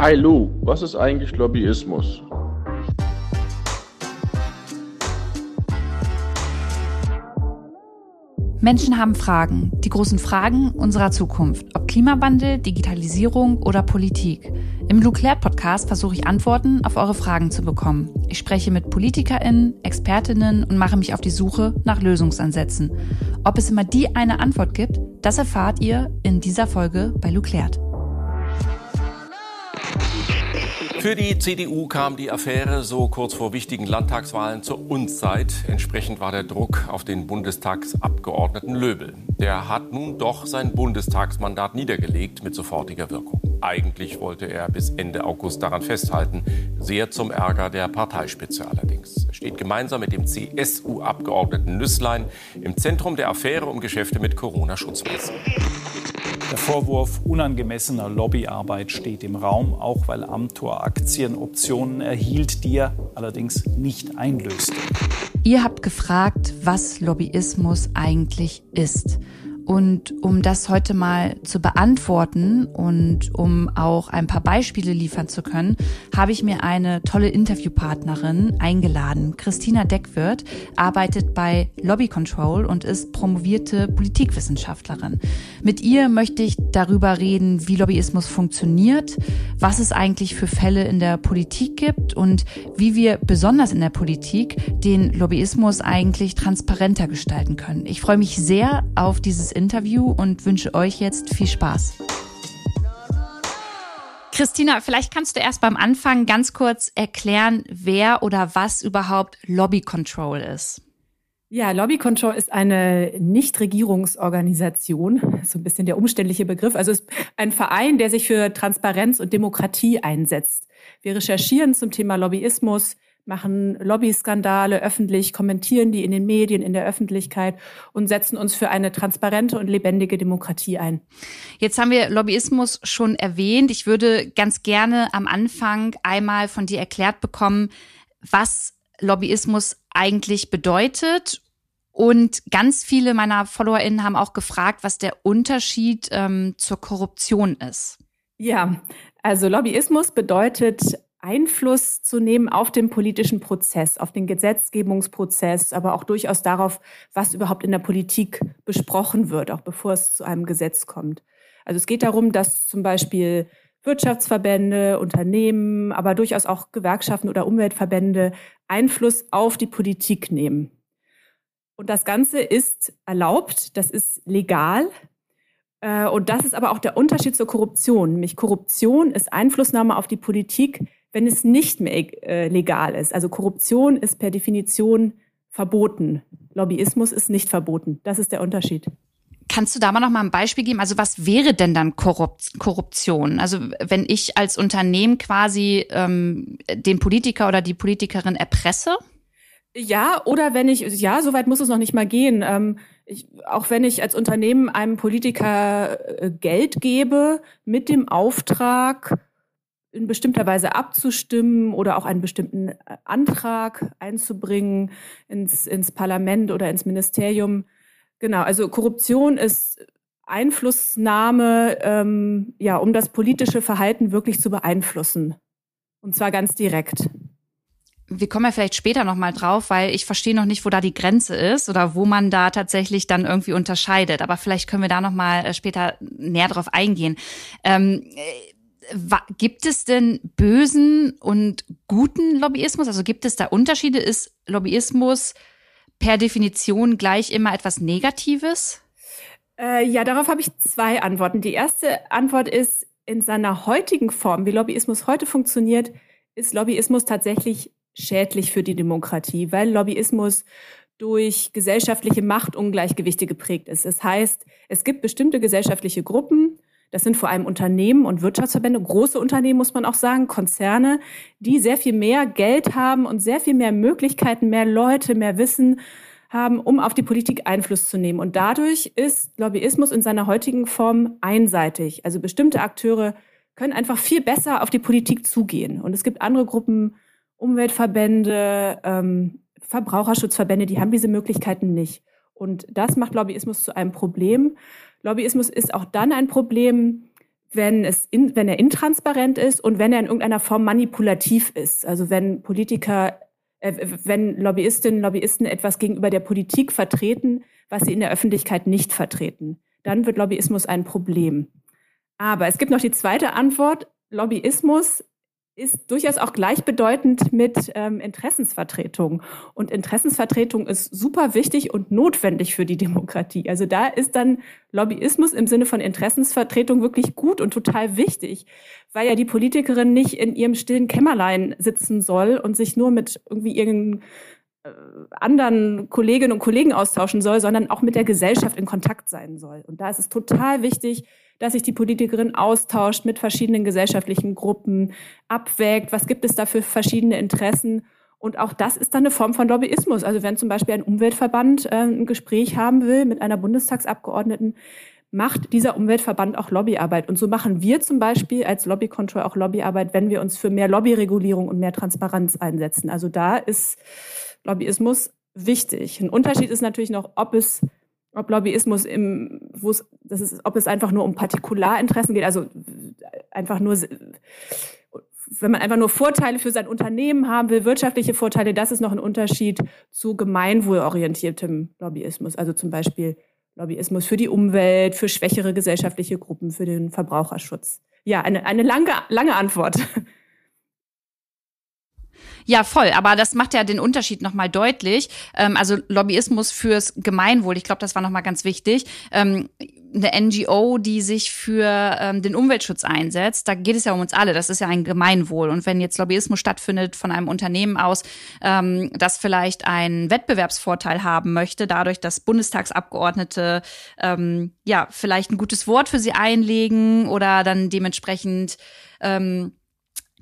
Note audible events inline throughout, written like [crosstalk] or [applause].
Hi Lou, was ist eigentlich Lobbyismus? Menschen haben Fragen, die großen Fragen unserer Zukunft, ob Klimawandel, Digitalisierung oder Politik. Im Luclair Podcast versuche ich Antworten auf eure Fragen zu bekommen. Ich spreche mit PolitikerInnen, ExpertInnen und mache mich auf die Suche nach Lösungsansätzen. Ob es immer die eine Antwort gibt, das erfahrt ihr in dieser Folge bei Luclair. Für die CDU kam die Affäre so kurz vor wichtigen Landtagswahlen zur Unzeit. Entsprechend war der Druck auf den Bundestagsabgeordneten Löbel. Der hat nun doch sein Bundestagsmandat niedergelegt mit sofortiger Wirkung. Eigentlich wollte er bis Ende August daran festhalten, sehr zum Ärger der Parteispitze allerdings. Er steht gemeinsam mit dem CSU-Abgeordneten Nüsslein im Zentrum der Affäre um Geschäfte mit Corona-Schutzmaßnahmen. Der Vorwurf unangemessener Lobbyarbeit steht im Raum, auch weil Amtor Aktienoptionen erhielt, die er allerdings nicht einlöste. Ihr habt gefragt, was Lobbyismus eigentlich ist. Und um das heute mal zu beantworten und um auch ein paar Beispiele liefern zu können, habe ich mir eine tolle Interviewpartnerin eingeladen. Christina Deckwirth arbeitet bei Lobby Control und ist promovierte Politikwissenschaftlerin. Mit ihr möchte ich darüber reden, wie Lobbyismus funktioniert, was es eigentlich für Fälle in der Politik gibt und wie wir besonders in der Politik den Lobbyismus eigentlich transparenter gestalten können. Ich freue mich sehr auf dieses Interview und wünsche euch jetzt viel Spaß. Christina, vielleicht kannst du erst beim Anfang ganz kurz erklären, wer oder was überhaupt Lobby Control ist. Ja, Lobby Control ist eine Nichtregierungsorganisation, so ein bisschen der umständliche Begriff. Also ist ein Verein, der sich für Transparenz und Demokratie einsetzt. Wir recherchieren zum Thema Lobbyismus, machen Lobbyskandale öffentlich, kommentieren die in den Medien, in der Öffentlichkeit und setzen uns für eine transparente und lebendige Demokratie ein. Jetzt haben wir Lobbyismus schon erwähnt. Ich würde ganz gerne am Anfang einmal von dir erklärt bekommen, was Lobbyismus eigentlich bedeutet. Und ganz viele meiner FollowerInnen haben auch gefragt, was der Unterschied ähm, zur Korruption ist. Ja, also Lobbyismus bedeutet Einfluss zu nehmen auf den politischen Prozess, auf den Gesetzgebungsprozess, aber auch durchaus darauf, was überhaupt in der Politik besprochen wird, auch bevor es zu einem Gesetz kommt. Also es geht darum, dass zum Beispiel Wirtschaftsverbände, Unternehmen, aber durchaus auch Gewerkschaften oder Umweltverbände Einfluss auf die Politik nehmen. Und das Ganze ist erlaubt, das ist legal, äh, und das ist aber auch der Unterschied zur Korruption. Nämlich Korruption ist Einflussnahme auf die Politik, wenn es nicht mehr äh, legal ist. Also Korruption ist per Definition verboten. Lobbyismus ist nicht verboten. Das ist der Unterschied. Kannst du da mal noch mal ein Beispiel geben? Also was wäre denn dann Korruption? Also wenn ich als Unternehmen quasi ähm, den Politiker oder die Politikerin erpresse? Ja, oder wenn ich, ja, soweit muss es noch nicht mal gehen. Ähm, ich, auch wenn ich als Unternehmen einem Politiker äh, Geld gebe mit dem Auftrag, in bestimmter Weise abzustimmen oder auch einen bestimmten äh, Antrag einzubringen ins, ins Parlament oder ins Ministerium. Genau, also Korruption ist Einflussnahme, ähm, ja, um das politische Verhalten wirklich zu beeinflussen. Und zwar ganz direkt wir kommen ja vielleicht später nochmal drauf, weil ich verstehe noch nicht, wo da die Grenze ist oder wo man da tatsächlich dann irgendwie unterscheidet. Aber vielleicht können wir da nochmal äh, später näher drauf eingehen. Ähm, äh, gibt es denn bösen und guten Lobbyismus? Also gibt es da Unterschiede? Ist Lobbyismus per Definition gleich immer etwas Negatives? Äh, ja, darauf habe ich zwei Antworten. Die erste Antwort ist, in seiner heutigen Form, wie Lobbyismus heute funktioniert, ist Lobbyismus tatsächlich schädlich für die Demokratie, weil Lobbyismus durch gesellschaftliche Machtungleichgewichte geprägt ist. Das heißt, es gibt bestimmte gesellschaftliche Gruppen, das sind vor allem Unternehmen und Wirtschaftsverbände, große Unternehmen muss man auch sagen, Konzerne, die sehr viel mehr Geld haben und sehr viel mehr Möglichkeiten, mehr Leute, mehr Wissen haben, um auf die Politik Einfluss zu nehmen. Und dadurch ist Lobbyismus in seiner heutigen Form einseitig. Also bestimmte Akteure können einfach viel besser auf die Politik zugehen. Und es gibt andere Gruppen, Umweltverbände, ähm, Verbraucherschutzverbände, die haben diese Möglichkeiten nicht. Und das macht Lobbyismus zu einem Problem. Lobbyismus ist auch dann ein Problem, wenn, es in, wenn er intransparent ist und wenn er in irgendeiner Form manipulativ ist. Also wenn Politiker, äh, wenn Lobbyistinnen, Lobbyisten etwas gegenüber der Politik vertreten, was sie in der Öffentlichkeit nicht vertreten, dann wird Lobbyismus ein Problem. Aber es gibt noch die zweite Antwort. Lobbyismus ist durchaus auch gleichbedeutend mit ähm, Interessensvertretung. Und Interessensvertretung ist super wichtig und notwendig für die Demokratie. Also da ist dann Lobbyismus im Sinne von Interessensvertretung wirklich gut und total wichtig, weil ja die Politikerin nicht in ihrem stillen Kämmerlein sitzen soll und sich nur mit irgendwie ihren äh, anderen Kolleginnen und Kollegen austauschen soll, sondern auch mit der Gesellschaft in Kontakt sein soll. Und da ist es total wichtig, dass sich die Politikerin austauscht mit verschiedenen gesellschaftlichen Gruppen, abwägt, was gibt es da für verschiedene Interessen. Und auch das ist dann eine Form von Lobbyismus. Also wenn zum Beispiel ein Umweltverband äh, ein Gespräch haben will mit einer Bundestagsabgeordneten, macht dieser Umweltverband auch Lobbyarbeit. Und so machen wir zum Beispiel als Lobbycontrol auch Lobbyarbeit, wenn wir uns für mehr Lobbyregulierung und mehr Transparenz einsetzen. Also da ist Lobbyismus wichtig. Ein Unterschied ist natürlich noch, ob es ob Lobbyismus im, wo es, das ist, ob es einfach nur um Partikularinteressen geht, also einfach nur, wenn man einfach nur Vorteile für sein Unternehmen haben will, wirtschaftliche Vorteile, das ist noch ein Unterschied zu gemeinwohlorientiertem Lobbyismus, also zum Beispiel Lobbyismus für die Umwelt, für schwächere gesellschaftliche Gruppen, für den Verbraucherschutz. Ja, eine, eine lange, lange Antwort. Ja, voll. Aber das macht ja den Unterschied nochmal deutlich. Ähm, also Lobbyismus fürs Gemeinwohl, ich glaube, das war nochmal ganz wichtig. Ähm, eine NGO, die sich für ähm, den Umweltschutz einsetzt, da geht es ja um uns alle. Das ist ja ein Gemeinwohl. Und wenn jetzt Lobbyismus stattfindet von einem Unternehmen aus, ähm, das vielleicht einen Wettbewerbsvorteil haben möchte, dadurch, dass Bundestagsabgeordnete ähm, ja vielleicht ein gutes Wort für sie einlegen oder dann dementsprechend ähm,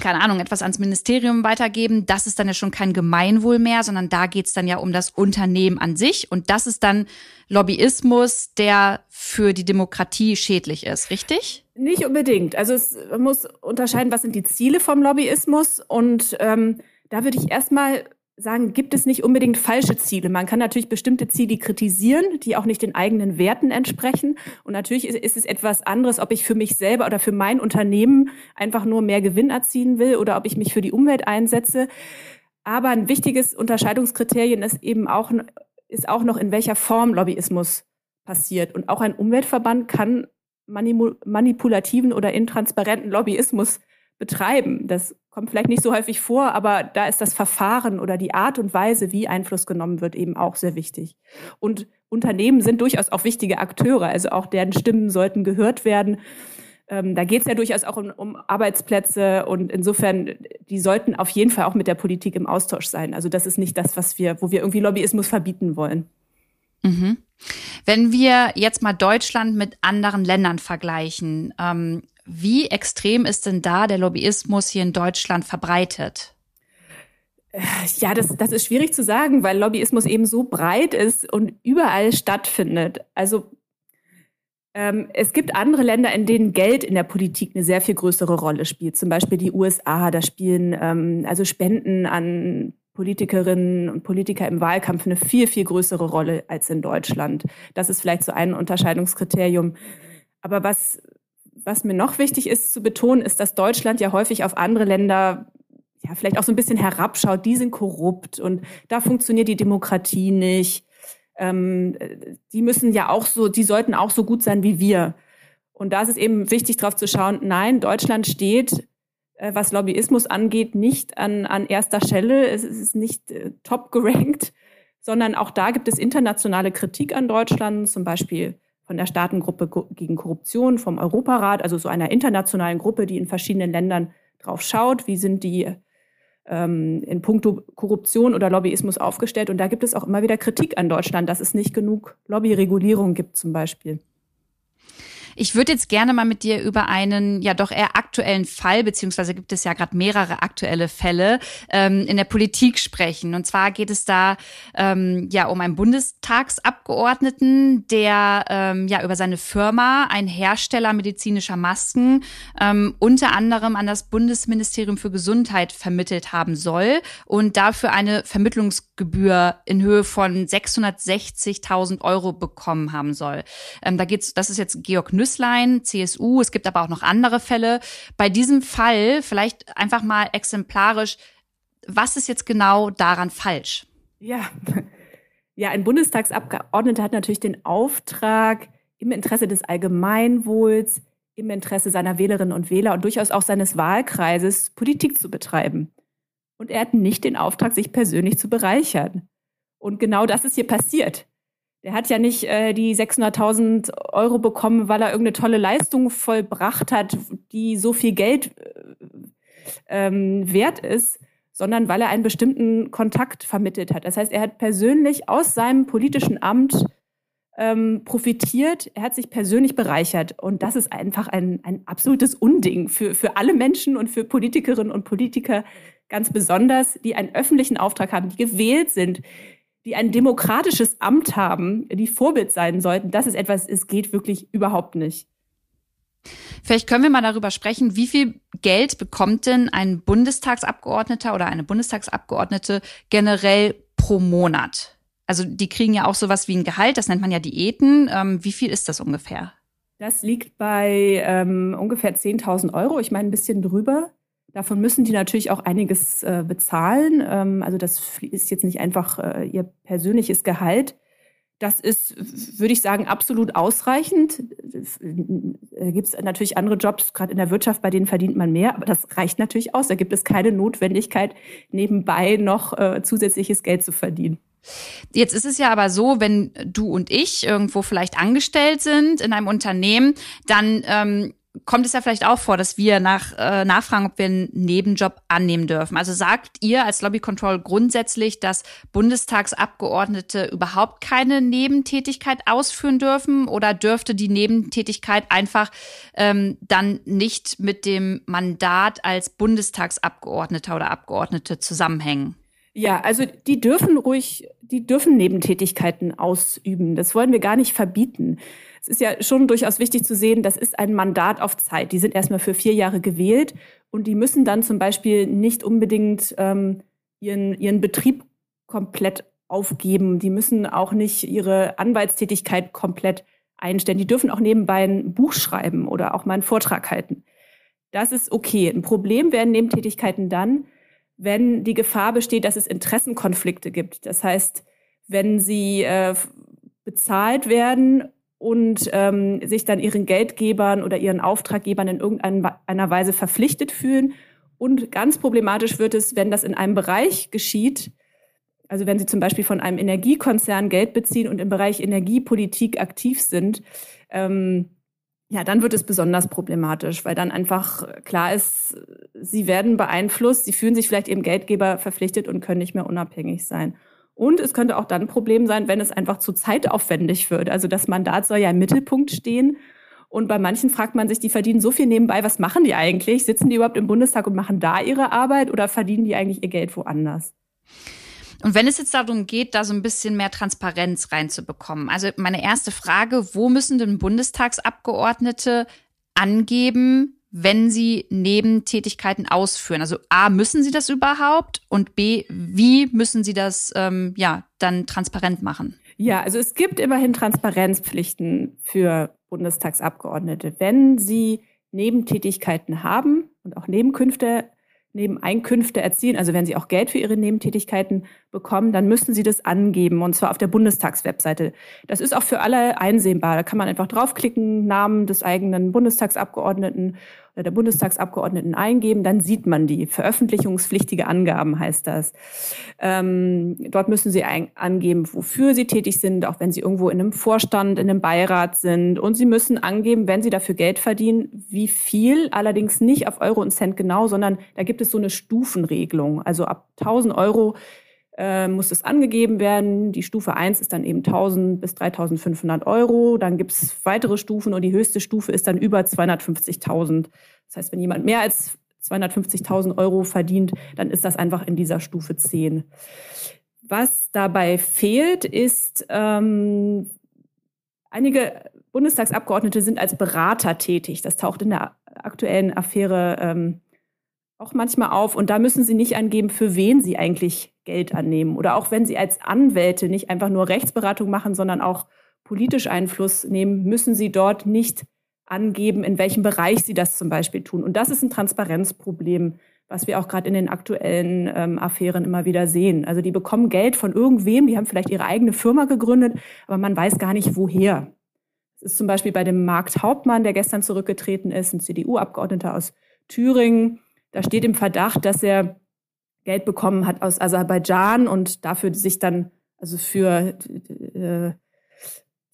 keine Ahnung, etwas ans Ministerium weitergeben, das ist dann ja schon kein Gemeinwohl mehr, sondern da geht's dann ja um das Unternehmen an sich. Und das ist dann Lobbyismus, der für die Demokratie schädlich ist, richtig? Nicht unbedingt. Also es, muss unterscheiden, was sind die Ziele vom Lobbyismus. Und ähm, da würde ich erstmal sagen, gibt es nicht unbedingt falsche Ziele. Man kann natürlich bestimmte Ziele kritisieren, die auch nicht den eigenen Werten entsprechen. Und natürlich ist, es etwas anderes, ob ich für mich selber oder für mein Unternehmen einfach nur mehr Gewinn erzielen will oder ob ich mich für die Umwelt einsetze. Aber ein wichtiges Unterscheidungskriterium ist eben auch, ist auch noch, in welcher Form Lobbyismus passiert. Und auch ein Umweltverband kann manipulativen oder intransparenten Lobbyismus betreiben. Das kommt vielleicht nicht so häufig vor, aber da ist das Verfahren oder die Art und Weise, wie Einfluss genommen wird, eben auch sehr wichtig. Und Unternehmen sind durchaus auch wichtige Akteure, also auch deren Stimmen sollten gehört werden. Ähm, da geht es ja durchaus auch um, um, Arbeitsplätze und insofern, die sollten auf jeden Fall auch mit der Politik im Austausch sein. Also das ist nicht das, was wir, wo wir irgendwie Lobbyismus verbieten wollen. Mhm. Wenn wir jetzt mal Deutschland mit anderen Ländern vergleichen, ähm, wie extrem ist denn da der Lobbyismus hier in Deutschland verbreitet? Ja, das, das ist schwierig zu sagen, weil Lobbyismus eben so breit ist und überall stattfindet. Also ähm, es gibt andere Länder, in denen Geld in der Politik eine sehr viel größere Rolle spielt. Zum Beispiel die USA, da spielen ähm, also Spenden an Politikerinnen und Politiker im Wahlkampf eine viel, viel größere Rolle als in Deutschland. Das ist vielleicht so ein Unterscheidungskriterium. Aber was, was mir noch wichtig ist zu betonen, ist, dass Deutschland ja häufig auf andere Länder ja vielleicht auch so ein bisschen herabschaut. Die sind korrupt und da funktioniert die Demokratie nicht. Ähm, die müssen ja auch so, die sollten auch so gut sein wie wir. Und da ist es eben wichtig, darauf zu schauen, nein, Deutschland steht, äh, was Lobbyismus angeht, nicht an, an erster Stelle. Es ist nicht äh, top gerankt, sondern auch da gibt es internationale Kritik an Deutschland, zum Beispiel von der Staatengruppe gegen Korruption, vom Europarat, also so einer internationalen Gruppe, die in verschiedenen Ländern drauf schaut, wie sind die ähm, in puncto Korruption oder Lobbyismus aufgestellt. Und da gibt es auch immer wieder Kritik an Deutschland, dass es nicht genug Lobbyregulierung gibt zum Beispiel. Ich würde jetzt gerne mal mit dir über einen ja doch eher aktuellen Fall, beziehungsweise gibt es ja gerade mehrere aktuelle Fälle ähm, in der Politik sprechen. Und zwar geht es da ähm, ja um einen Bundestagsabgeordneten, der ähm, ja über seine Firma, ein Hersteller medizinischer Masken, ähm, unter anderem an das Bundesministerium für Gesundheit vermittelt haben soll und dafür eine Vermittlungsgebühr in Höhe von 660.000 Euro bekommen haben soll. Ähm, da geht's, das ist jetzt Georg Nüss Röslein, CSU. Es gibt aber auch noch andere Fälle. Bei diesem Fall vielleicht einfach mal exemplarisch, was ist jetzt genau daran falsch? Ja, ja, ein Bundestagsabgeordneter hat natürlich den Auftrag, im Interesse des Allgemeinwohls, im Interesse seiner Wählerinnen und Wähler und durchaus auch seines Wahlkreises Politik zu betreiben. Und er hat nicht den Auftrag, sich persönlich zu bereichern. Und genau das ist hier passiert. Der hat ja nicht äh, die 600.000 Euro bekommen, weil er irgendeine tolle Leistung vollbracht hat, die so viel Geld äh, ähm, wert ist, sondern weil er einen bestimmten Kontakt vermittelt hat. Das heißt, er hat persönlich aus seinem politischen Amt ähm, profitiert, er hat sich persönlich bereichert. Und das ist einfach ein, ein absolutes Unding für, für alle Menschen und für Politikerinnen und Politiker ganz besonders, die einen öffentlichen Auftrag haben, die gewählt sind, die ein demokratisches Amt haben, die Vorbild sein sollten. Das ist etwas, es geht wirklich überhaupt nicht. Vielleicht können wir mal darüber sprechen, wie viel Geld bekommt denn ein Bundestagsabgeordneter oder eine Bundestagsabgeordnete generell pro Monat? Also die kriegen ja auch sowas wie ein Gehalt, das nennt man ja Diäten. Ähm, wie viel ist das ungefähr? Das liegt bei ähm, ungefähr 10.000 Euro, ich meine ein bisschen drüber. Davon müssen die natürlich auch einiges äh, bezahlen. Ähm, also das ist jetzt nicht einfach äh, ihr persönliches Gehalt. Das ist, würde ich sagen, absolut ausreichend. Äh, gibt es natürlich andere Jobs, gerade in der Wirtschaft, bei denen verdient man mehr, aber das reicht natürlich aus. Da gibt es keine Notwendigkeit, nebenbei noch äh, zusätzliches Geld zu verdienen. Jetzt ist es ja aber so, wenn du und ich irgendwo vielleicht angestellt sind in einem Unternehmen, dann ähm, kommt es ja vielleicht auch vor, dass wir nach, äh, nachfragen, ob wir einen Nebenjob annehmen dürfen. Also sagt ihr als Lobby Control grundsätzlich, dass Bundestagsabgeordnete überhaupt keine Nebentätigkeit ausführen dürfen oder dürfte die Nebentätigkeit einfach ähm, dann nicht mit dem Mandat als Bundestagsabgeordneter oder Abgeordnete zusammenhängen? Ja, also die dürfen ruhig, die dürfen Nebentätigkeiten ausüben. Das wollen wir gar nicht verbieten es ist ja schon durchaus wichtig zu sehen, das ist ein Mandat auf Zeit. Die sind erstmal für vier Jahre gewählt und die müssen dann zum Beispiel nicht unbedingt ähm, ihren, ihren Betrieb komplett aufgeben. Die müssen auch nicht ihre Anwaltstätigkeit komplett einstellen. Die dürfen auch nebenbei ein Buch schreiben oder auch mal einen Vortrag halten. Das ist okay. Ein Problem werden Nebentätigkeiten dann, wenn die Gefahr besteht, dass es Interessenkonflikte gibt. Das heißt, wenn sie äh, bezahlt werden und ähm, sich dann ihren Geldgebern oder ihren Auftraggebern in irgendeiner Weise verpflichtet fühlen. Und ganz problematisch wird es, wenn das in einem Bereich geschieht, also wenn Sie zum Beispiel von einem Energiekonzern Geld beziehen und im Bereich Energiepolitik aktiv sind, ähm, ja, dann wird es besonders problematisch, weil dann einfach klar ist, Sie werden beeinflusst, Sie fühlen sich vielleicht Ihrem Geldgeber verpflichtet und können nicht mehr unabhängig sein. Und es könnte auch dann ein Problem sein, wenn es einfach zu zeitaufwendig wird. Also das Mandat soll ja im Mittelpunkt stehen. Und bei manchen fragt man sich, die verdienen so viel nebenbei, was machen die eigentlich? Sitzen die überhaupt im Bundestag und machen da ihre Arbeit oder verdienen die eigentlich ihr Geld woanders? Und wenn es jetzt darum geht, da so ein bisschen mehr Transparenz reinzubekommen, also meine erste Frage, wo müssen denn Bundestagsabgeordnete angeben, wenn sie Nebentätigkeiten ausführen? Also A, müssen sie das überhaupt? Und B, wie müssen sie das ähm, ja dann transparent machen? Ja, also es gibt immerhin Transparenzpflichten für Bundestagsabgeordnete. Wenn sie Nebentätigkeiten haben und auch Nebenkünfte Nebeneinkünfte erzielen, also wenn Sie auch Geld für Ihre Nebentätigkeiten bekommen, dann müssen Sie das angeben und zwar auf der Bundestagswebseite. Das ist auch für alle einsehbar. Da kann man einfach draufklicken, Namen des eigenen Bundestagsabgeordneten oder der Bundestagsabgeordneten eingeben, dann sieht man die. Veröffentlichungspflichtige Angaben heißt das. Ähm, dort müssen Sie ein, angeben, wofür Sie tätig sind, auch wenn Sie irgendwo in einem Vorstand, in einem Beirat sind. Und Sie müssen angeben, wenn Sie dafür Geld verdienen, wie viel, allerdings nicht auf Euro und Cent genau, sondern da gibt es so eine Stufenregelung. Also ab 1000 Euro äh, muss es angegeben werden. Die Stufe 1 ist dann eben 1000 bis 3500 Euro. Dann gibt es weitere Stufen und die höchste Stufe ist dann über 250.000. Das heißt, wenn jemand mehr als 250.000 Euro verdient, dann ist das einfach in dieser Stufe 10. Was dabei fehlt, ist, ähm, einige Bundestagsabgeordnete sind als Berater tätig. Das taucht in der aktuellen Affäre ähm, auch manchmal auf. Und da müssen Sie nicht angeben, für wen Sie eigentlich Geld annehmen. Oder auch wenn Sie als Anwälte nicht einfach nur Rechtsberatung machen, sondern auch politisch Einfluss nehmen, müssen Sie dort nicht angeben, in welchem Bereich sie das zum Beispiel tun. Und das ist ein Transparenzproblem, was wir auch gerade in den aktuellen ähm, Affären immer wieder sehen. Also die bekommen Geld von irgendwem, die haben vielleicht ihre eigene Firma gegründet, aber man weiß gar nicht woher. Das ist zum Beispiel bei dem Markt Hauptmann, der gestern zurückgetreten ist, ein CDU-Abgeordneter aus Thüringen. Da steht im Verdacht, dass er Geld bekommen hat aus Aserbaidschan und dafür sich dann, also für äh,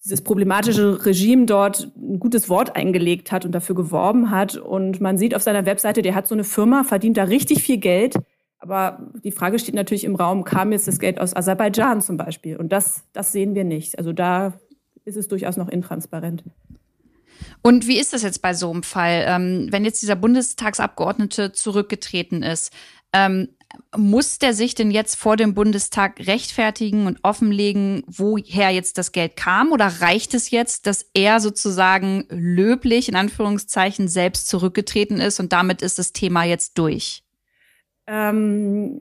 dieses problematische Regime dort ein gutes Wort eingelegt hat und dafür geworben hat. Und man sieht auf seiner Webseite, der hat so eine Firma, verdient da richtig viel Geld. Aber die Frage steht natürlich im Raum, kam jetzt das Geld aus Aserbaidschan zum Beispiel? Und das, das sehen wir nicht. Also da ist es durchaus noch intransparent. Und wie ist das jetzt bei so einem Fall? Ähm, wenn jetzt dieser Bundestagsabgeordnete zurückgetreten ist, ähm, muss der sich denn jetzt vor dem Bundestag rechtfertigen und offenlegen, woher jetzt das Geld kam? Oder reicht es jetzt, dass er sozusagen löblich in Anführungszeichen selbst zurückgetreten ist und damit ist das Thema jetzt durch? Ähm,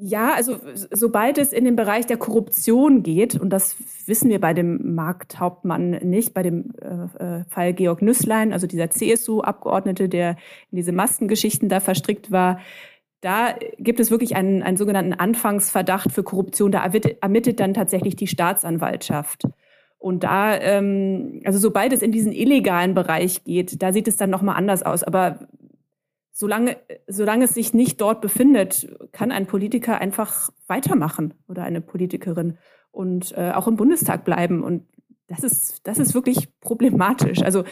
ja, also sobald es in den Bereich der Korruption geht, und das wissen wir bei dem Markthauptmann nicht, bei dem äh, äh Fall Georg Nüsslein, also dieser CSU-Abgeordnete, der in diese Maskengeschichten da verstrickt war, da gibt es wirklich einen, einen sogenannten Anfangsverdacht für Korruption. Da ermittelt dann tatsächlich die Staatsanwaltschaft. Und da, ähm, also sobald es in diesen illegalen Bereich geht, da sieht es dann nochmal anders aus. Aber solange, solange es sich nicht dort befindet, kann ein Politiker einfach weitermachen oder eine Politikerin und äh, auch im Bundestag bleiben. Und das ist, das ist wirklich problematisch. Also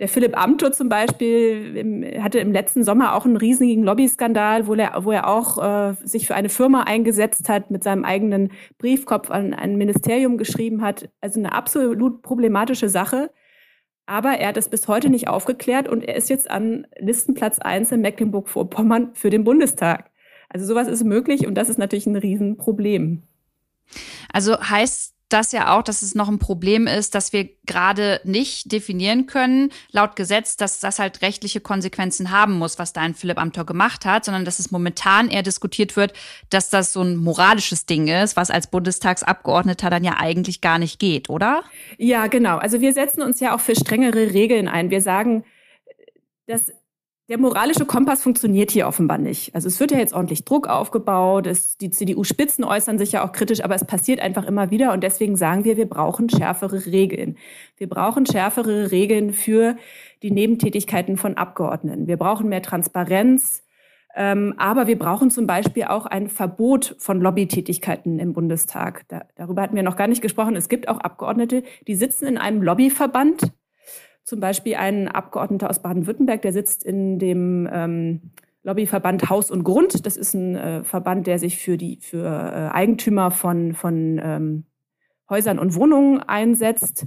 der Philipp Amthor zum Beispiel im, hatte im letzten Sommer auch einen riesigen Lobbyskandal, wo er, wo er auch äh, sich für eine Firma eingesetzt hat, mit seinem eigenen Briefkopf an ein Ministerium geschrieben hat. Also eine absolut problematische Sache. Aber er hat es bis heute nicht aufgeklärt und er ist jetzt an Listenplatz 1 in Mecklenburg-Vorpommern für den Bundestag. Also sowas ist möglich und das ist natürlich ein Riesenproblem. Also heißt das ja auch, dass es noch ein Problem ist, dass wir gerade nicht definieren können, laut Gesetz, dass das halt rechtliche Konsequenzen haben muss, was da ein Philipp Amthor gemacht hat, sondern dass es momentan eher diskutiert wird, dass das so ein moralisches Ding ist, was als Bundestagsabgeordneter dann ja eigentlich gar nicht geht, oder? Ja, genau. Also wir setzen uns ja auch für strengere Regeln ein. Wir sagen, dass der moralische Kompass funktioniert hier offenbar nicht. Also es wird ja jetzt ordentlich Druck aufgebaut, es, die CDU-Spitzen äußern sich ja auch kritisch, aber es passiert einfach immer wieder und deswegen sagen wir, wir brauchen schärfere Regeln. Wir brauchen schärfere Regeln für die Nebentätigkeiten von Abgeordneten. Wir brauchen mehr Transparenz, ähm, aber wir brauchen zum Beispiel auch ein Verbot von Lobbytätigkeiten im Bundestag. Da, darüber hatten wir noch gar nicht gesprochen. Es gibt auch Abgeordnete, die sitzen in einem Lobbyverband zum Beispiel ein Abgeordneter aus Baden-Württemberg, der sitzt in dem ähm, Lobbyverband Haus und Grund. Das ist ein äh, Verband, der sich für die für äh, Eigentümer von, von ähm, Häusern und Wohnungen einsetzt,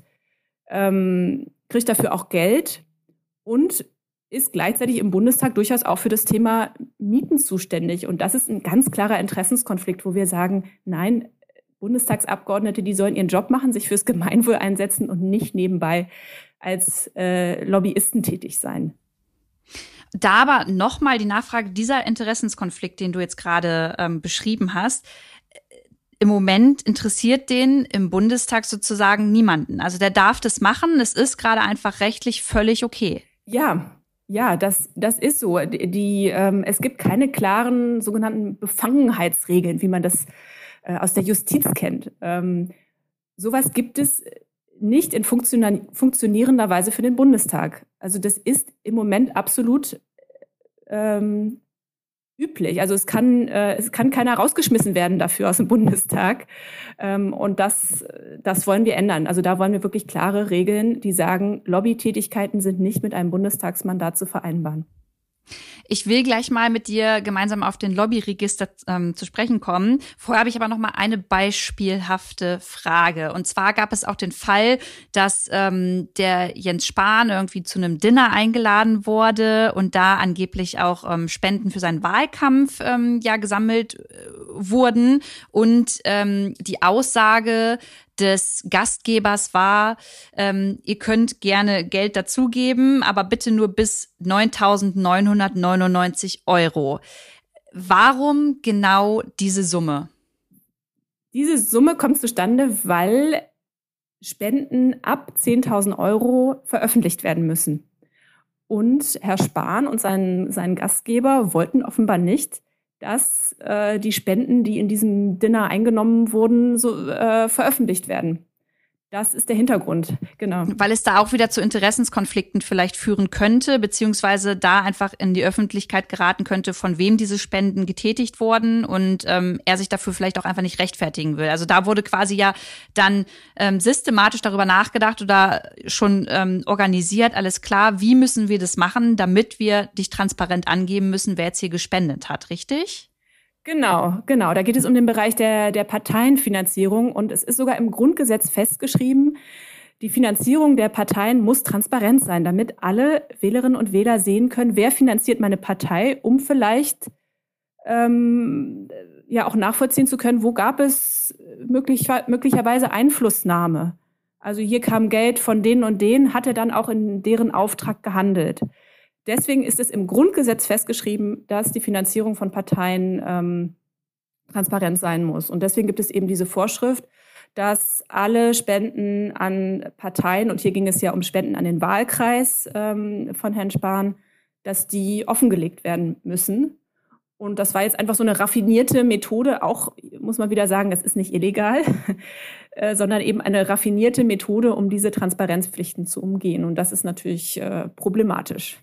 ähm, kriegt dafür auch Geld und ist gleichzeitig im Bundestag durchaus auch für das Thema Mieten zuständig. Und das ist ein ganz klarer Interessenskonflikt, wo wir sagen, nein, Bundestagsabgeordnete, die sollen ihren Job machen, sich fürs Gemeinwohl einsetzen und nicht nebenbei als äh, Lobbyisten tätig sein. Da aber nochmal die Nachfrage, dieser Interessenskonflikt, den du jetzt gerade ähm, beschrieben hast, im Moment interessiert den im Bundestag sozusagen niemanden. Also der darf das machen. Es ist gerade einfach rechtlich völlig okay. Ja, ja, das, das ist so. Die, die ähm, es gibt keine klaren sogenannten Befangenheitsregeln, wie man das äh, aus der Justiz kennt. Ähm, sowas gibt es nicht in funktionierender Weise für den Bundestag. Also das ist im Moment absolut ähm, üblich. Also es kann, äh, es kann keiner rausgeschmissen werden dafür aus dem Bundestag. Ähm, und das, das wollen wir ändern. Also da wollen wir wirklich klare Regeln, die sagen, Lobbytätigkeiten sind nicht mit einem Bundestagsmandat zu vereinbaren. Ich will gleich mal mit dir gemeinsam auf den Lobbyregister ähm, zu sprechen kommen. Vorher habe ich aber noch mal eine beispielhafte Frage. Und zwar gab es auch den Fall, dass ähm, der Jens Spahn irgendwie zu einem Dinner eingeladen wurde und da angeblich auch ähm, Spenden für seinen Wahlkampf ähm, ja gesammelt äh, wurden und ähm, die Aussage des Gastgebers war, ähm, ihr könnt gerne Geld dazugeben, aber bitte nur bis 9.999 Euro. Warum genau diese Summe? Diese Summe kommt zustande, weil Spenden ab 10.000 Euro veröffentlicht werden müssen. Und Herr Spahn und sein, sein Gastgeber wollten offenbar nicht, dass äh, die Spenden, die in diesem Dinner eingenommen wurden, so äh, veröffentlicht werden. Das ist der Hintergrund, genau. Weil es da auch wieder zu Interessenskonflikten vielleicht führen könnte, beziehungsweise da einfach in die Öffentlichkeit geraten könnte, von wem diese Spenden getätigt wurden und ähm, er sich dafür vielleicht auch einfach nicht rechtfertigen will. Also da wurde quasi ja dann ähm, systematisch darüber nachgedacht oder schon ähm, organisiert, alles klar, wie müssen wir das machen, damit wir dich transparent angeben müssen, wer jetzt hier gespendet hat, richtig? Genau, genau. Da geht es um den Bereich der, der Parteienfinanzierung und es ist sogar im Grundgesetz festgeschrieben, die Finanzierung der Parteien muss transparent sein, damit alle Wählerinnen und Wähler sehen können, wer finanziert meine Partei, um vielleicht ähm, ja auch nachvollziehen zu können, wo gab es möglich, möglicherweise Einflussnahme. Also hier kam Geld von denen und denen, hat er dann auch in deren Auftrag gehandelt. Deswegen ist es im Grundgesetz festgeschrieben, dass die Finanzierung von Parteien ähm, transparent sein muss. Und deswegen gibt es eben diese Vorschrift, dass alle Spenden an Parteien, und hier ging es ja um Spenden an den Wahlkreis ähm, von Herrn Spahn, dass die offengelegt werden müssen. Und das war jetzt einfach so eine raffinierte Methode, auch muss man wieder sagen, das ist nicht illegal, [laughs] äh, sondern eben eine raffinierte Methode, um diese Transparenzpflichten zu umgehen. Und das ist natürlich äh, problematisch.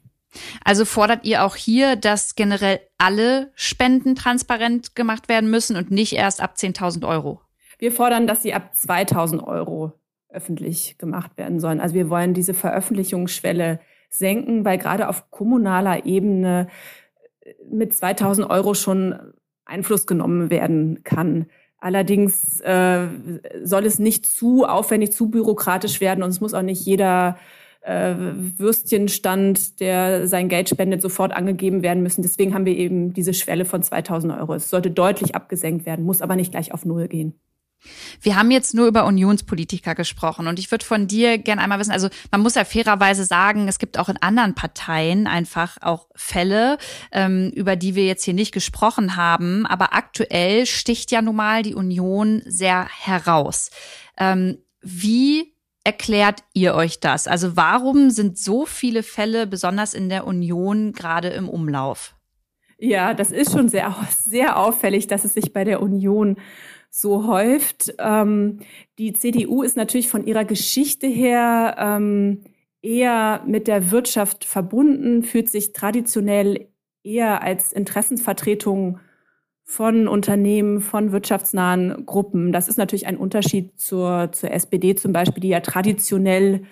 Also fordert ihr auch hier, dass generell alle Spenden transparent gemacht werden müssen und nicht erst ab 10.000 Euro? Wir fordern, dass sie ab 2.000 Euro öffentlich gemacht werden sollen. Also wir wollen diese Veröffentlichungsschwelle senken, weil gerade auf kommunaler Ebene äh, mit 2000 Euro schon Einfluss genommen werden kann. Allerdings äh, soll es nicht zu aufwendig, zu bürokratisch werden und es muss auch nicht jeder äh, Würstchenstand, der sein Geld spendet, sofort angegeben werden müssen. Deswegen haben wir eben diese Schwelle von 2000 Euro. Es sollte deutlich abgesenkt werden, muss aber nicht gleich auf Null gehen. Wir haben jetzt nur über Unionspolitiker gesprochen und ich würde von dir gerne einmal wissen, also man muss ja fairerweise sagen, es gibt auch in anderen Parteien einfach auch Fälle, ähm, über die wir jetzt hier nicht gesprochen haben, aber aktuell sticht ja nun mal die Union sehr heraus. Ähm, wie erklärt ihr euch das? Also warum sind so viele Fälle besonders in der Union gerade im Umlauf? Ja, das ist schon sehr, sehr auffällig, dass es sich bei der Union so häuft. Ähm, die CDU ist natürlich von ihrer Geschichte her ähm, eher mit der Wirtschaft verbunden, fühlt sich traditionell eher als Interessensvertretung von Unternehmen, von wirtschaftsnahen Gruppen. Das ist natürlich ein Unterschied zur, zur SPD zum Beispiel, die ja traditionell,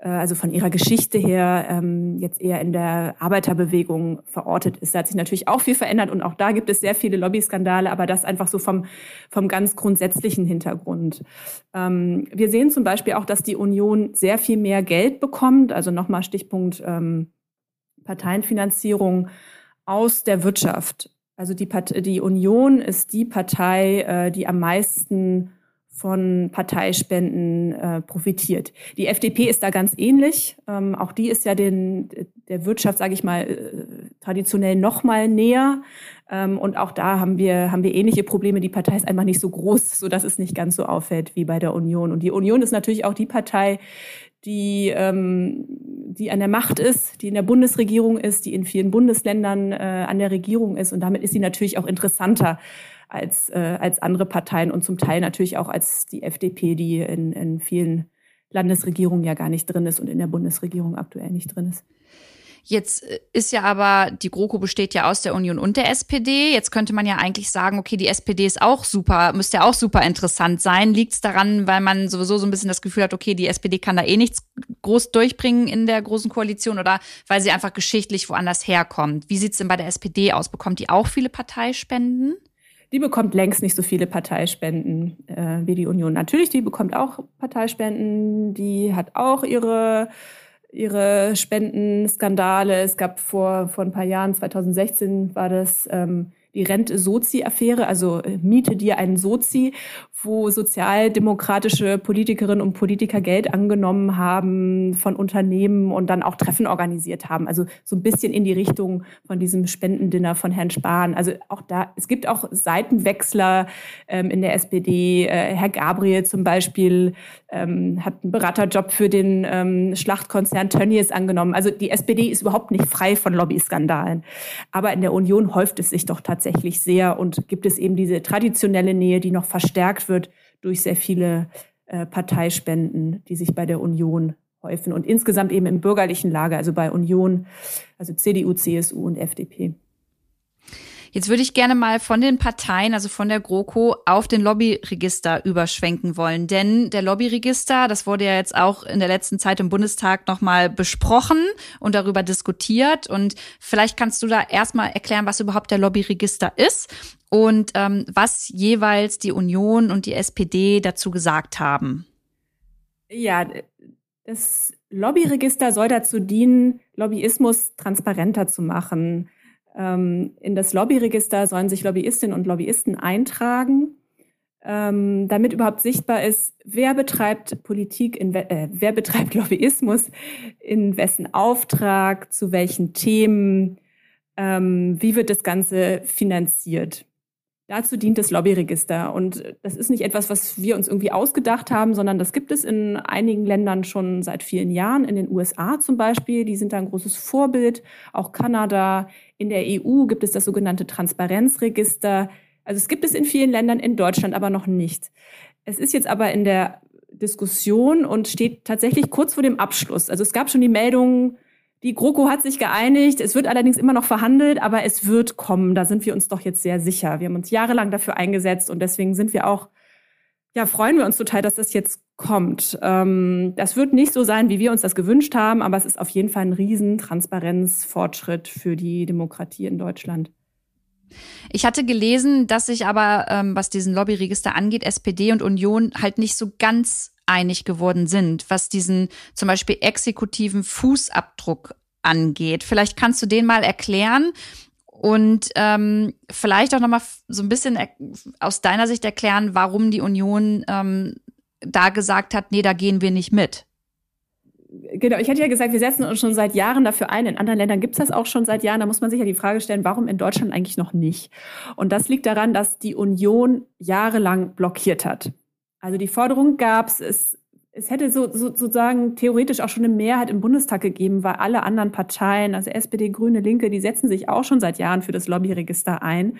äh, also von ihrer Geschichte her, ähm, jetzt eher in der Arbeiterbewegung verortet ist. Da hat sich natürlich auch viel verändert und auch da gibt es sehr viele Lobbyskandale, aber das einfach so vom, vom ganz grundsätzlichen Hintergrund. Ähm, wir sehen zum Beispiel auch, dass die Union sehr viel mehr Geld bekommt, also nochmal Stichpunkt ähm, Parteienfinanzierung aus der Wirtschaft. Also die, Part die Union ist die Partei, äh, die am meisten von Parteispenden äh, profitiert. Die FDP ist da ganz ähnlich. Ähm, auch die ist ja den, der Wirtschaft, sage ich mal, äh, traditionell noch mal näher. Ähm, und auch da haben wir, haben wir ähnliche Probleme. Die Partei ist einfach nicht so groß, so dass es nicht ganz so auffällt wie bei der Union. Und die Union ist natürlich auch die Partei, die, ähm, die an der Macht ist, die in der Bundesregierung ist, die in vielen Bundesländern äh, an der Regierung ist. Und damit ist sie natürlich auch interessanter als, äh, als andere Parteien und zum Teil natürlich auch als die FDP, die in, in vielen Landesregierungen ja gar nicht drin ist und in der Bundesregierung aktuell nicht drin ist. Jetzt äh, ist ja aber, die GroKo besteht ja aus der Union und der SPD. Jetzt könnte man ja eigentlich sagen, okay, die SPD ist auch super, müsste ja auch super interessant sein. Liegt es daran, weil man sowieso so ein bisschen das Gefühl hat, okay, die SPD kann da eh nichts groß durchbringen in der großen Koalition oder weil sie einfach geschichtlich woanders herkommt? Wie sieht es denn bei der SPD aus? Bekommt die auch viele Parteispenden? Die bekommt längst nicht so viele Parteispenden äh, wie die Union. Natürlich, die bekommt auch Parteispenden, die hat auch ihre ihre Spendenskandale. Es gab vor, vor ein paar Jahren, 2016 war das ähm, die Rente-Sozi-Affäre, also äh, miete dir einen Sozi, wo sozialdemokratische Politikerinnen und Politiker Geld angenommen haben von Unternehmen und dann auch Treffen organisiert haben. Also so ein bisschen in die Richtung von diesem Spendendinner von Herrn Spahn. Also auch da, es gibt auch Seitenwechsler ähm, in der SPD. Äh, Herr Gabriel zum Beispiel ähm, hat einen Beraterjob für den ähm, Schlachtkonzern Tönnies angenommen. Also die SPD ist überhaupt nicht frei von Lobbyskandalen. Aber in der Union häuft es sich doch tatsächlich sehr und gibt es eben diese traditionelle Nähe, die noch verstärkt wird durch sehr viele äh, Parteispenden, die sich bei der Union häufen und insgesamt eben im bürgerlichen Lager, also bei Union, also CDU, CSU und FDP. Jetzt würde ich gerne mal von den Parteien, also von der GroKo, auf den Lobbyregister überschwenken wollen. Denn der Lobbyregister, das wurde ja jetzt auch in der letzten Zeit im Bundestag nochmal besprochen und darüber diskutiert. Und vielleicht kannst du da erstmal erklären, was überhaupt der Lobbyregister ist und ähm, was jeweils die Union und die SPD dazu gesagt haben. Ja, das Lobbyregister soll dazu dienen, Lobbyismus transparenter zu machen. Ähm, in das Lobbyregister sollen sich Lobbyistinnen und Lobbyisten eintragen, ähm, damit überhaupt sichtbar ist, wer betreibt Politik, in, äh, wer betreibt [laughs] Lobbyismus, in wessen Auftrag, zu welchen Themen, ähm, wie wird das Ganze finanziert. Dazu dient das Lobbyregister. Und das ist nicht etwas, was wir uns irgendwie ausgedacht haben, sondern das gibt es in einigen Ländern schon seit vielen Jahren. In den USA zum Beispiel, die sind da ein großes Vorbild. Auch Kanada. In der EU gibt es das sogenannte Transparenzregister. Also es gibt es in vielen Ländern, in Deutschland aber noch nicht. Es ist jetzt aber in der Diskussion und steht tatsächlich kurz vor dem Abschluss. Also es gab schon die Meldungen, die GroKo hat sich geeinigt. Es wird allerdings immer noch verhandelt, aber es wird kommen. Da sind wir uns doch jetzt sehr sicher. Wir haben uns jahrelang dafür eingesetzt und deswegen sind wir auch, ja, freuen wir uns total, dass das jetzt kommt. Ähm, das wird nicht so sein, wie wir uns das gewünscht haben, aber es ist auf jeden Fall ein Riesentransparenzfortschritt für die Demokratie in Deutschland. Ich hatte gelesen, dass sich aber, ähm, was diesen Lobbyregister angeht, SPD und Union halt nicht so ganz einig geworden sind, was diesen zum Beispiel exekutiven Fußabdruck angeht. Vielleicht kannst du den mal erklären und ähm, vielleicht auch nochmal so ein bisschen aus deiner Sicht erklären, warum die Union ähm, da gesagt hat, nee, da gehen wir nicht mit. Genau, ich hatte ja gesagt, wir setzen uns schon seit Jahren dafür ein. In anderen Ländern gibt es das auch schon seit Jahren. Da muss man sich ja die Frage stellen, warum in Deutschland eigentlich noch nicht? Und das liegt daran, dass die Union jahrelang blockiert hat. Also die Forderung gab es, es hätte so, so, sozusagen theoretisch auch schon eine Mehrheit im Bundestag gegeben, weil alle anderen Parteien, also SPD, Grüne, Linke, die setzen sich auch schon seit Jahren für das Lobbyregister ein.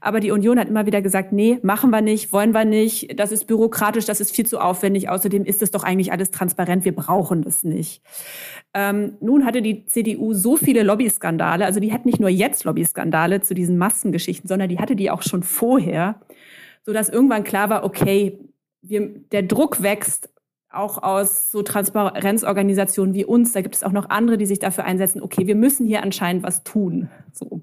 Aber die Union hat immer wieder gesagt, nee, machen wir nicht, wollen wir nicht, das ist bürokratisch, das ist viel zu aufwendig, außerdem ist es doch eigentlich alles transparent, wir brauchen das nicht. Ähm, nun hatte die CDU so viele Lobbyskandale, also die hat nicht nur jetzt Lobbyskandale zu diesen Massengeschichten, sondern die hatte die auch schon vorher, sodass irgendwann klar war, okay, wir, der Druck wächst auch aus so Transparenzorganisationen wie uns. Da gibt es auch noch andere, die sich dafür einsetzen. Okay, wir müssen hier anscheinend was tun. So.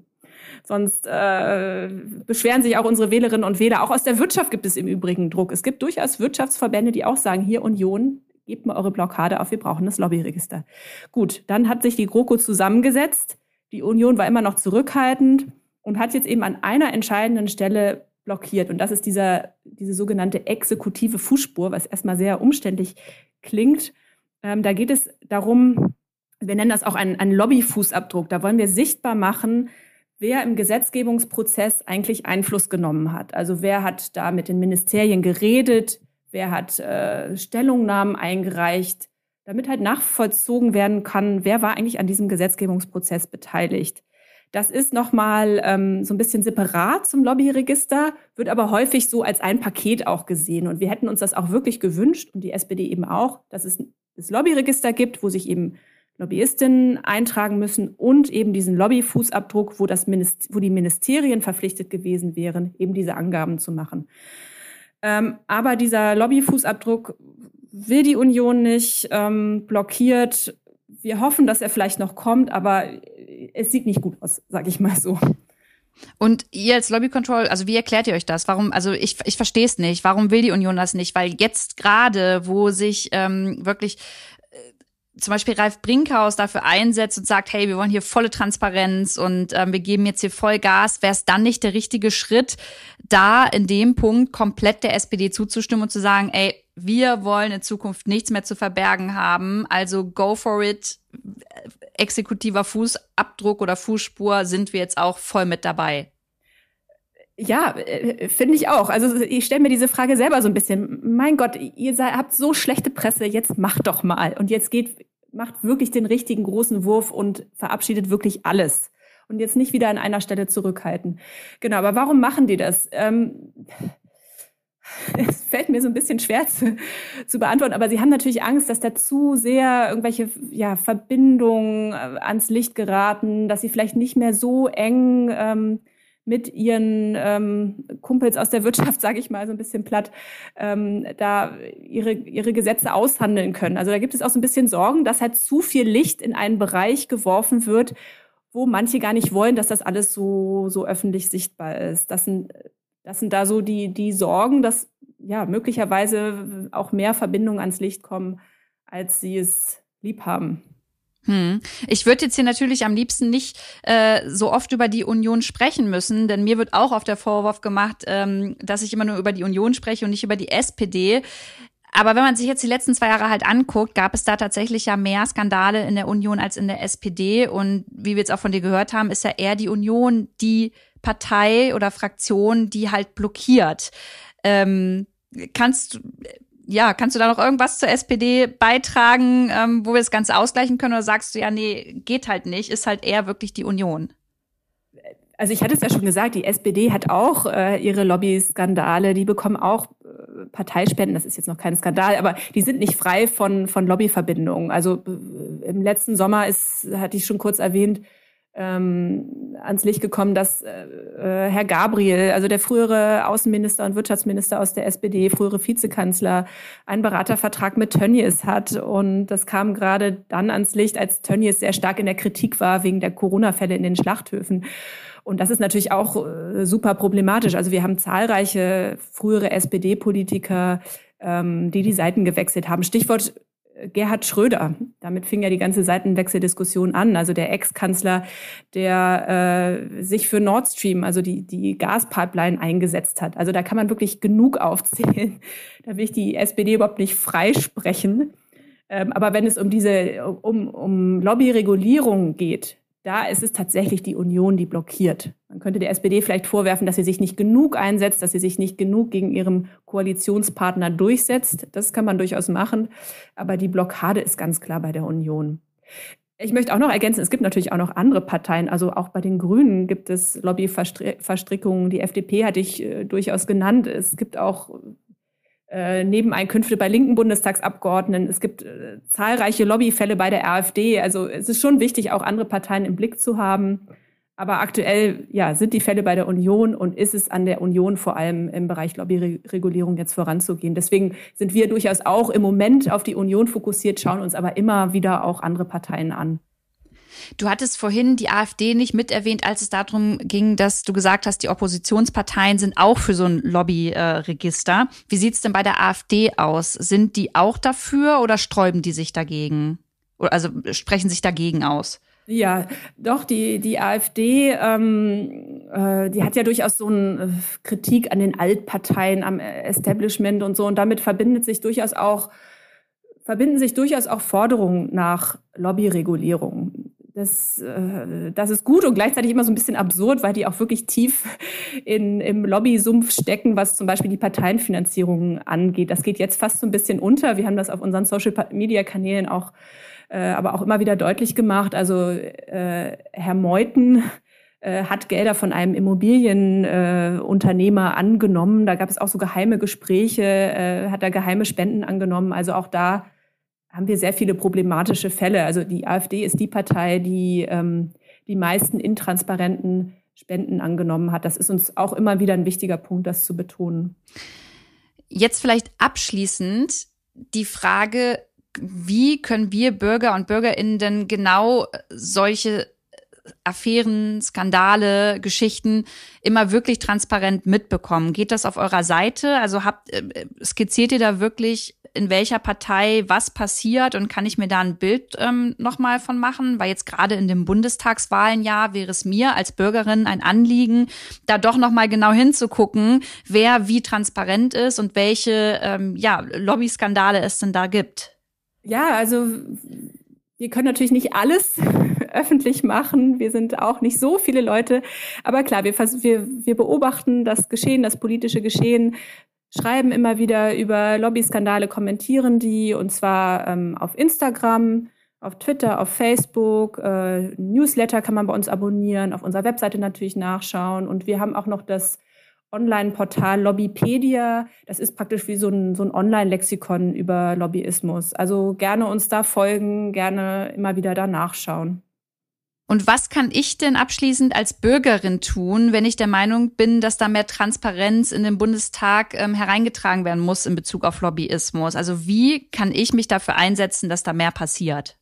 Sonst äh, beschweren sich auch unsere Wählerinnen und Wähler. Auch aus der Wirtschaft gibt es im Übrigen Druck. Es gibt durchaus Wirtschaftsverbände, die auch sagen, hier Union, gebt mal eure Blockade auf, wir brauchen das Lobbyregister. Gut, dann hat sich die GroKo zusammengesetzt. Die Union war immer noch zurückhaltend und hat jetzt eben an einer entscheidenden Stelle blockiert. Und das ist dieser, diese sogenannte exekutive Fußspur, was erstmal sehr umständlich klingt. Ähm, da geht es darum, wir nennen das auch einen, einen Lobbyfußabdruck. Da wollen wir sichtbar machen, wer im Gesetzgebungsprozess eigentlich Einfluss genommen hat. Also wer hat da mit den Ministerien geredet, wer hat äh, Stellungnahmen eingereicht, damit halt nachvollzogen werden kann, wer war eigentlich an diesem Gesetzgebungsprozess beteiligt. Das ist nochmal ähm, so ein bisschen separat zum Lobbyregister, wird aber häufig so als ein Paket auch gesehen. Und wir hätten uns das auch wirklich gewünscht und die SPD eben auch, dass es das Lobbyregister gibt, wo sich eben Lobbyistinnen eintragen müssen und eben diesen Lobbyfußabdruck, wo, das wo die Ministerien verpflichtet gewesen wären, eben diese Angaben zu machen. Ähm, aber dieser Lobbyfußabdruck will die Union nicht, ähm, blockiert. Wir hoffen, dass er vielleicht noch kommt, aber es sieht nicht gut aus, sage ich mal so. Und ihr als Lobby Control, also wie erklärt ihr euch das? Warum, also ich, ich verstehe es nicht. Warum will die Union das nicht? Weil jetzt gerade, wo sich ähm, wirklich zum Beispiel Ralf Brinkhaus dafür einsetzt und sagt, hey, wir wollen hier volle Transparenz und ähm, wir geben jetzt hier voll Gas, wäre es dann nicht der richtige Schritt, da in dem Punkt komplett der SPD zuzustimmen und zu sagen, ey, wir wollen in Zukunft nichts mehr zu verbergen haben, also go for it, exekutiver Fußabdruck oder Fußspur sind wir jetzt auch voll mit dabei. Ja, äh, finde ich auch. Also ich stelle mir diese Frage selber so ein bisschen. Mein Gott, ihr seid, habt so schlechte Presse, jetzt macht doch mal. Und jetzt geht, macht wirklich den richtigen großen Wurf und verabschiedet wirklich alles. Und jetzt nicht wieder an einer Stelle zurückhalten. Genau, aber warum machen die das? Ähm, [laughs] es fällt mir so ein bisschen schwer zu, zu beantworten, aber sie haben natürlich Angst, dass da zu sehr irgendwelche ja, Verbindungen äh, ans Licht geraten, dass sie vielleicht nicht mehr so eng ähm, mit ihren ähm, Kumpels aus der Wirtschaft, [laughs] sage ich mal so ein bisschen platt, ähm, da ihre, ihre Gesetze aushandeln können. Also da gibt es auch so ein bisschen Sorgen, dass halt zu viel Licht in einen Bereich geworfen wird, wo manche gar nicht wollen, dass das alles so, so öffentlich sichtbar ist. Das sind, das sind da so die, die Sorgen, dass ja möglicherweise auch mehr Verbindungen ans Licht kommen, als sie es lieb haben. Hm. Ich würde jetzt hier natürlich am liebsten nicht äh, so oft über die Union sprechen müssen, denn mir wird auch auf der Vorwurf gemacht, ähm, dass ich immer nur über die Union spreche und nicht über die SPD. Aber wenn man sich jetzt die letzten zwei Jahre halt anguckt, gab es da tatsächlich ja mehr Skandale in der Union als in der SPD. Und wie wir jetzt auch von dir gehört haben, ist ja eher die Union die Partei oder Fraktion, die halt blockiert. Ähm, kannst ja, kannst du da noch irgendwas zur SPD beitragen, ähm, wo wir das Ganze ausgleichen können? Oder sagst du, ja, nee, geht halt nicht, ist halt eher wirklich die Union? Also ich hatte es ja schon gesagt, die SPD hat auch äh, ihre Lobby-Skandale, die bekommen auch äh, Parteispenden, das ist jetzt noch kein Skandal, aber die sind nicht frei von, von Lobbyverbindungen. Also äh, im letzten Sommer ist, hatte ich schon kurz erwähnt, ähm, ans Licht gekommen, dass äh, äh, Herr Gabriel, also der frühere Außenminister und Wirtschaftsminister aus der SPD, frühere Vizekanzler, einen Beratervertrag mit Tönnies hat. Und das kam gerade dann ans Licht, als Tönnies sehr stark in der Kritik war wegen der Corona-Fälle in den Schlachthöfen. Und das ist natürlich auch äh, super problematisch. Also wir haben zahlreiche frühere SPD-Politiker, ähm, die die Seiten gewechselt haben. Stichwort Gerhard Schröder. Damit fing ja die ganze Seitenwechseldiskussion an. Also der Ex-Kanzler, der äh, sich für Nord Stream, also die, die Gaspipeline eingesetzt hat. Also da kann man wirklich genug aufzählen. Da will ich die SPD überhaupt nicht freisprechen. Ähm, aber wenn es um diese, um, um Lobbyregulierung geht, da ist es tatsächlich die Union, die blockiert. Man könnte der SPD vielleicht vorwerfen, dass sie sich nicht genug einsetzt, dass sie sich nicht genug gegen ihrem Koalitionspartner durchsetzt. Das kann man durchaus machen. Aber die Blockade ist ganz klar bei der Union. Ich möchte auch noch ergänzen, es gibt natürlich auch noch andere Parteien. Also auch bei den Grünen gibt es Lobbyverstrickungen. Die FDP hatte ich äh, durchaus genannt. Es gibt auch äh, Nebeneinkünfte bei linken Bundestagsabgeordneten. Es gibt äh, zahlreiche Lobbyfälle bei der AfD. Also es ist schon wichtig, auch andere Parteien im Blick zu haben. Aber aktuell ja, sind die Fälle bei der Union und ist es an der Union vor allem im Bereich Lobbyregulierung jetzt voranzugehen. Deswegen sind wir durchaus auch im Moment auf die Union fokussiert, schauen uns aber immer wieder auch andere Parteien an. Du hattest vorhin die AfD nicht mit erwähnt, als es darum ging, dass du gesagt hast, die Oppositionsparteien sind auch für so ein Lobbyregister. Wie sieht es denn bei der AfD aus? Sind die auch dafür oder sträuben die sich dagegen? Also sprechen sich dagegen aus? Ja, doch, die, die AfD, ähm, äh, die hat ja durchaus so eine äh, Kritik an den Altparteien, am Establishment und so. Und damit verbindet sich durchaus auch, verbinden sich durchaus auch Forderungen nach Lobbyregulierung das, äh, das ist gut und gleichzeitig immer so ein bisschen absurd, weil die auch wirklich tief in, im Lobby-Sumpf stecken, was zum Beispiel die Parteienfinanzierung angeht. Das geht jetzt fast so ein bisschen unter. Wir haben das auf unseren Social-Media-Kanälen auch, äh, aber auch immer wieder deutlich gemacht. Also äh, Herr Meuthen äh, hat Gelder von einem Immobilienunternehmer äh, angenommen. Da gab es auch so geheime Gespräche, äh, hat er geheime Spenden angenommen. Also auch da haben wir sehr viele problematische Fälle. Also die AfD ist die Partei, die ähm, die meisten intransparenten Spenden angenommen hat. Das ist uns auch immer wieder ein wichtiger Punkt, das zu betonen. Jetzt vielleicht abschließend die Frage, wie können wir Bürger und Bürgerinnen denn genau solche Affären, Skandale, Geschichten immer wirklich transparent mitbekommen? Geht das auf eurer Seite? Also habt, äh, skizziert ihr da wirklich in welcher Partei was passiert und kann ich mir da ein Bild ähm, nochmal von machen? Weil jetzt gerade in dem Bundestagswahlenjahr wäre es mir als Bürgerin ein Anliegen, da doch nochmal genau hinzugucken, wer wie transparent ist und welche ähm, ja, Lobbyskandale es denn da gibt. Ja, also wir können natürlich nicht alles [laughs] öffentlich machen. Wir sind auch nicht so viele Leute. Aber klar, wir, wir, wir beobachten das Geschehen, das politische Geschehen, schreiben immer wieder über Lobbyskandale, kommentieren die und zwar ähm, auf Instagram, auf Twitter, auf Facebook. Äh, Newsletter kann man bei uns abonnieren, auf unserer Webseite natürlich nachschauen. Und wir haben auch noch das Online-Portal Lobbypedia. Das ist praktisch wie so ein, so ein Online-Lexikon über Lobbyismus. Also gerne uns da folgen, gerne immer wieder da nachschauen. Und was kann ich denn abschließend als Bürgerin tun, wenn ich der Meinung bin, dass da mehr Transparenz in den Bundestag ähm, hereingetragen werden muss in Bezug auf Lobbyismus? Also wie kann ich mich dafür einsetzen, dass da mehr passiert?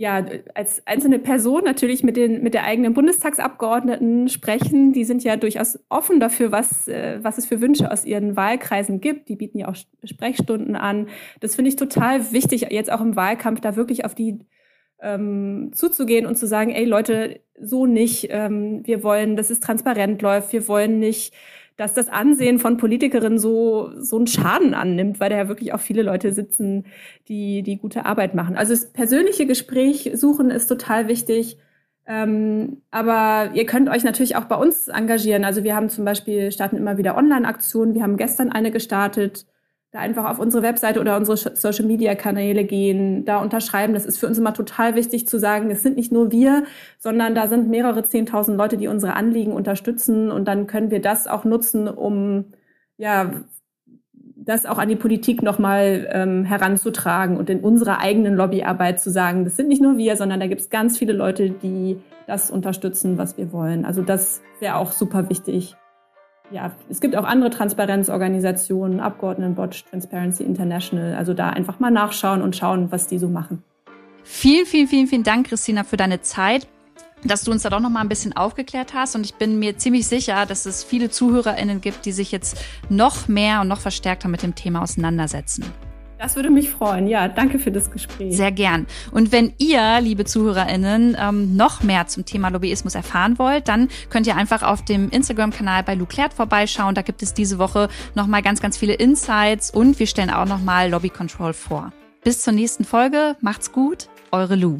ja, als einzelne Person natürlich mit den mit der eigenen Bundestagsabgeordneten sprechen. Die sind ja durchaus offen dafür, was äh, was es für Wünsche aus ihren Wahlkreisen gibt. Die bieten ja auch Sprechstunden an. Das finde ich total wichtig, jetzt auch im Wahlkampf da wirklich auf die ähm, zuzugehen und zu sagen, ey Leute, so nicht. Ähm, wir wollen, dass es transparent läuft. Wir wollen nicht dass das Ansehen von Politikerinnen so, so einen Schaden annimmt, weil da ja wirklich auch viele Leute sitzen, die, die gute Arbeit machen. Also das persönliche Gespräch suchen ist total wichtig. Ähm, aber ihr könnt euch natürlich auch bei uns engagieren. Also wir haben zum Beispiel, starten immer wieder Online-Aktionen. Wir haben gestern eine gestartet da einfach auf unsere Webseite oder unsere Social Media Kanäle gehen, da unterschreiben. Das ist für uns immer total wichtig zu sagen, es sind nicht nur wir, sondern da sind mehrere zehntausend Leute, die unsere Anliegen unterstützen und dann können wir das auch nutzen, um ja das auch an die Politik nochmal ähm, heranzutragen und in unserer eigenen Lobbyarbeit zu sagen, das sind nicht nur wir, sondern da gibt es ganz viele Leute, die das unterstützen, was wir wollen. Also das wäre auch super wichtig ja, es gibt auch andere Transparenzorganisationen, Abgeordnetenbot, Transparency International. Also da einfach mal nachschauen und schauen, was die so machen. Vielen, vielen, vielen, vielen Dank, Christina, für deine Zeit dass du uns da doch noch mal ein bisschen aufgeklärt hast und ich bin mir ziemlich sicher, dass es viele Zuhörerinnen gibt, die sich jetzt noch mehr und noch verstärkter mit dem Thema auseinandersetzen. Das würde mich freuen. Ja, danke für das Gespräch. Sehr gern. Und wenn ihr, liebe ZuhörerInnen, ähm, noch mehr zum Thema Lobbyismus erfahren wollt, dann könnt ihr einfach auf dem Instagram-Kanal bei Lou Klärt vorbeischauen. Da gibt es diese Woche noch mal ganz, ganz viele Insights und wir stellen auch noch mal Lobby Control vor. Bis zur nächsten Folge. Macht's gut. Eure Lou.